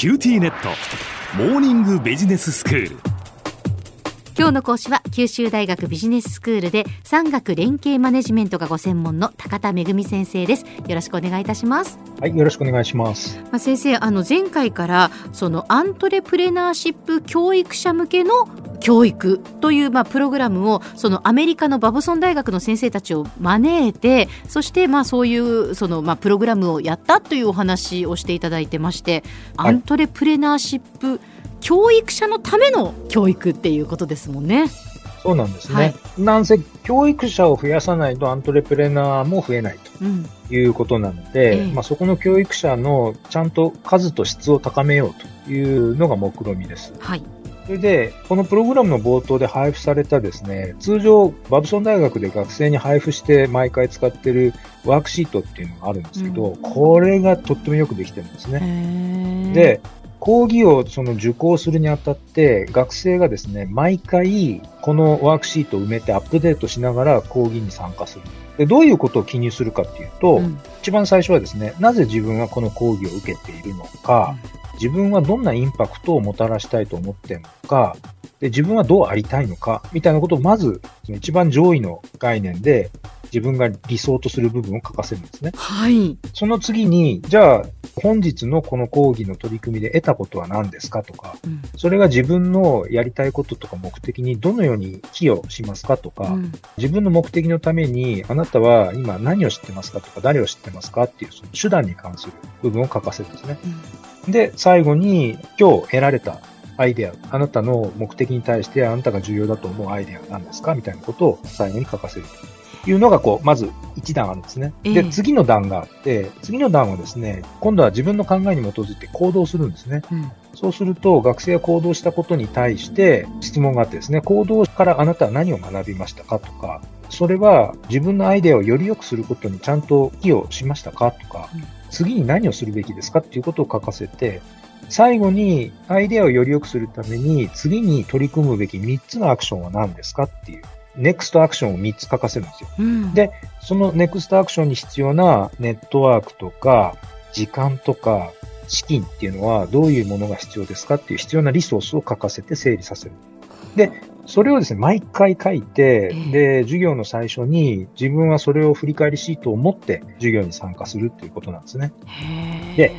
QTnet。モーニングビジネススクール。今日の講師は九州大学ビジネススクールで産学連携マネジメントがご専門の高田仁先生です。よろしくお願いいたします。はいよろしくお願いします。まあ先生あの前回からそのアントレプレナーシップ教育者向けの教育というまあプログラムをそのアメリカのバブソン大学の先生たちを招いてそしてまあそういうそのまあプログラムをやったというお話をしていただいてまして、アントレプレナーシップ教育者のための教育っていうことですもんね。そうなんですね。はい、なんせ教育者を増やさないとアントレプレナーも増えないということなので、うんまあ、そこの教育者のちゃんと数と質を高めようというのが目論見です。はい。それで、このプログラムの冒頭で配布されたですね、通常、バブソン大学で学生に配布して毎回使ってるワークシートっていうのがあるんですけど、うん、これがとってもよくできてるんですね。で、講義をその受講するにあたって、学生がですね、毎回このワークシートを埋めてアップデートしながら講義に参加する。でどういうことを記入するかっていうと、うん、一番最初はですね、なぜ自分はこの講義を受けているのか、うん、自分はどんなインパクトをもたらしたいと思っているのか、で自分はどうありたいのか、みたいなことをまず、一番上位の概念で自分が理想とする部分を書かせるんですね。はい。その次に、じゃあ、本日のこの講義の取り組みで得たことは何ですかとか、うん、それが自分のやりたいこととか目的にどのように寄与しますかとか、うん、自分の目的のためにあなたは今何を知ってますかとか、誰を知ってますかっていうその手段に関する部分を書かせるんですね。うん、で、最後に今日得られたアイデア、あなたの目的に対してあなたが重要だと思うアイデアは何ですか？みたいなことを最後に書かせるというのが、こう、まず一段あるんですね。で、次の段があって、次の段はですね、今度は自分の考えに基づいて行動するんですね。うん、そうすると、学生が行動したことに対して質問があってですね、行動からあなたは何を学びましたかとか、それは自分のアイデアをより良くすることにちゃんと寄与しましたかとか、うん、次に何をするべきですかっていうことを書かせて、最後にアイデアをより良くするために次に取り組むべき3つのアクションは何ですかっていう、ネクストアクションを3つ書かせるんですよ。うん、で、そのネクストアクションに必要なネットワークとか、時間とか、資金っていうのはどういうものが必要ですかっていう必要なリソースを書かせて整理させる。で、それをですね、毎回書いて、で、授業の最初に自分はそれを振り返りシートを持って授業に参加するっていうことなんですね。で、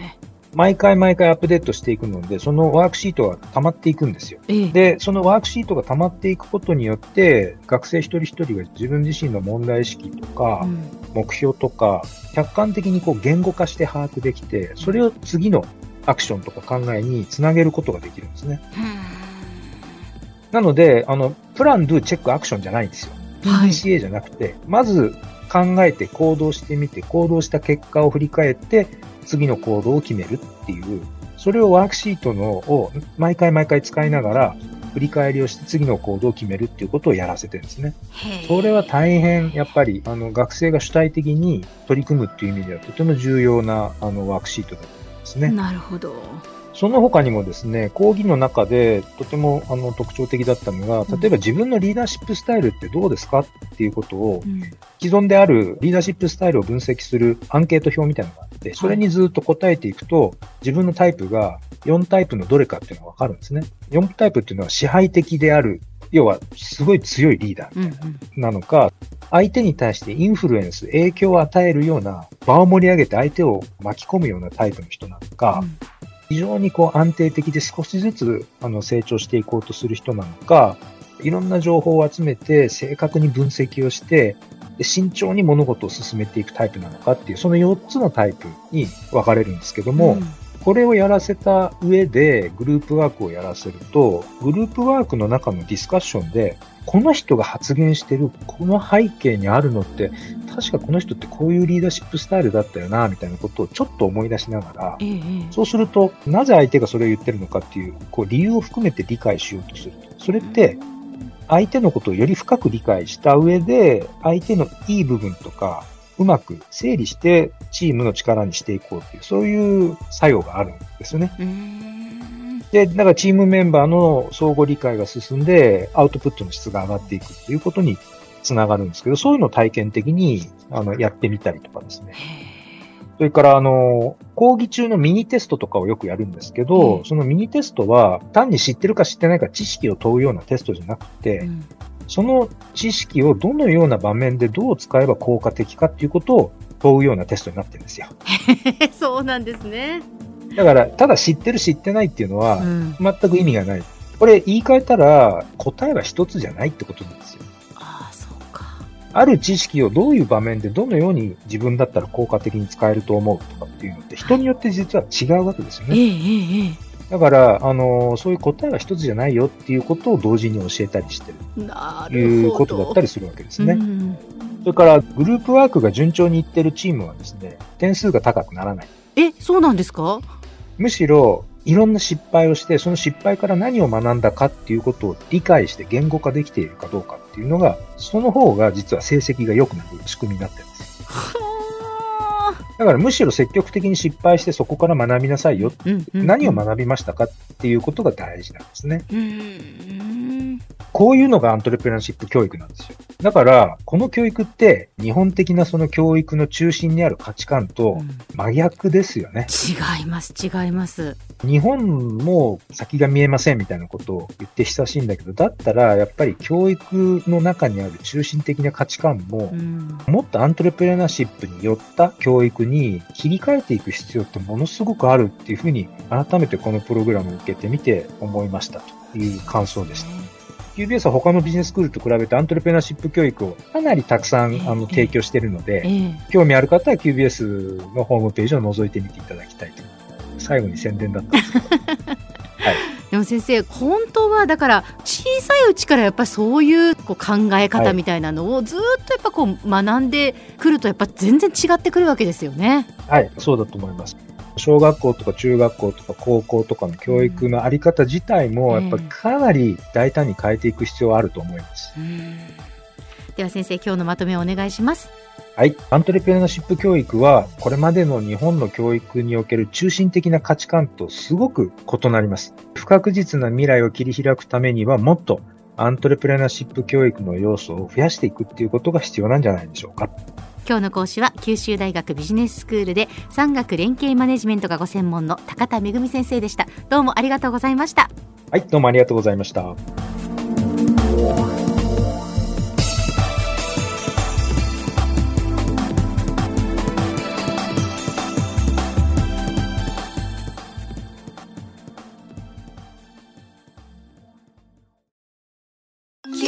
毎回毎回アップデートしていくので、そのワークシートが溜まっていくんですよ。ええ、で、そのワークシートが溜まっていくことによって、学生一人一人が自分自身の問題意識とか、うん、目標とか、客観的にこう言語化して把握できて、それを次のアクションとか考えにつなげることができるんですね。なので、あの、プラン、ドゥ、チェック、アクションじゃないんですよ。PDCA じゃなくて、はい、まず考えて行動してみて、行動した結果を振り返って、次の行動を決めるっていう、それをワークシートのを毎回毎回使いながら、振り返りをして次の行動を決めるっていうことをやらせてるんですね。それは大変、やっぱり、あの、学生が主体的に取り組むっていう意味ではとても重要な、あの、ワークシートだと思いますね。なるほど。その他にもですね、講義の中でとてもあの特徴的だったのが、例えば自分のリーダーシップスタイルってどうですか？っていうことを、既存であるリーダーシップスタイルを分析するアンケート表みたいなのがあって、それにずっと答えていくと、自分のタイプが4タイプのどれかっていうのがわかるんですね。4タイプっていうのは支配的である、要はすごい強いリーダーみたいな、なのか、相手に対してインフルエンス、影響を与えるような、場を盛り上げて相手を巻き込むようなタイプの人なのか、非常にこう安定的で少しずつあの成長していこうとする人なのか、いろんな情報を集めて正確に分析をして、で慎重に物事を進めていくタイプなのかっていう、その4つのタイプに分かれるんですけども、うん、これをやらせた上でグループワークをやらせると、グループワークの中のディスカッションで、この人が発言してるこの背景にあるのって、確かこの人ってこういうリーダーシップスタイルだったよな、みたいなことをちょっと思い出しながら、ええ、そうすると、なぜ相手がそれを言ってるのかっていう、こう理由を含めて理解しようとすると。それって、相手のことをより深く理解した上で、相手のいい部分とか、うまく整理してチームの力にしていこうっていう、そういう作用があるんですよね。で、だからチームメンバーの相互理解が進んで、アウトプットの質が上がっていくっていうことにつながるんですけど、そういうのを体験的にあのやってみたりとかですね。それから、あの、講義中のミニテストとかをよくやるんですけど、うんそのミニテストは単に知ってるか知ってないか知識を問うようなテストじゃなくて、うんその知識をどのような場面でどう使えば効果的かっていうことを問うようなテストになってるんですよ。そうなんですね。だから、ただ知ってる知ってないっていうのは、うん、全く意味がない。これ言い換えたら、答えは一つじゃないってことなんですよ。ああ、そうか。ある知識をどういう場面でどのように自分だったら効果的に使えると思うとかっていうのって人によって実は違うわけですよね。えええええだから、あの、そういう答えは一つじゃないよっていうことを同時に教えたりしてるえなるほど。うことだったりするわけですね。うんそれから、グループワークが順調にいってるチームはですね、点数が高くならない。え、そうなんですか？むしろ、いろんな失敗をして、その失敗から何を学んだかっていうことを理解して言語化できているかどうかっていうのが、その方が実は成績が良くなる仕組みになってるんです。はあだからむしろ積極的に失敗してそこから学びなさいよ。うんうん何を学びましたかっていうことが大事なんですね。うんこういうのがアントレプレナーシップ教育なんですよ。だから、この教育って日本的なその教育の中心にある価値観とうん真逆ですよね。違います違います。日本も先が見えませんみたいなことを言って久しいんだけど、だったらやっぱり教育の中にある中心的な価値観もう、んもっとアントレプレナーシップによった教育に切り替えていく必要ってものすごくあるっていうふうに改めてこのプログラムを受けてみて思いましたという感想でした。QBS は他のビジネススクールと比べてアントレプレナーシップ教育をかなりたくさんあの提供しているので、ええ興味ある方は QBS のホームページを覗いてみていただきたいと。最後に宣伝だったんですけど。でも先生本当はだから小さいうちからやっぱりそういうこう考え方みたいなのをずっとやっぱこう学んでくるとやっぱ全然違ってくるわけですよね。はい、そうだと思います。小学校とか中学校とか高校とかの教育のあり方自体も、やっぱりかなり大胆に変えていく必要はあると思います。では先生今日のまとめをお願いします。はい。アントレプレナーシップ教育は、これまでの日本の教育における中心的な価値観とすごく異なります。不確実な未来を切り開くためには、もっとアントレプレナーシップ教育の要素を増やしていくっていうことが必要なんじゃないでしょうか。今日の講師は九州大学ビジネススクールで産学連携マネジメントがご専門の高田恵先生でした。どうもありがとうございました。はい、どうもありがとうございました。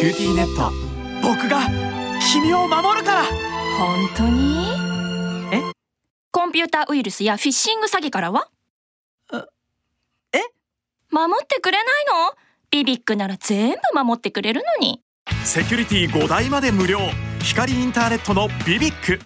QTnet 僕が君を守るから本当に？え？コンピューターウイルスやフィッシング詐欺からは？え？守ってくれないの？ BBIQ なら全部守ってくれるのに。セキュリティ5台まで無料。光インターネットの BBIQ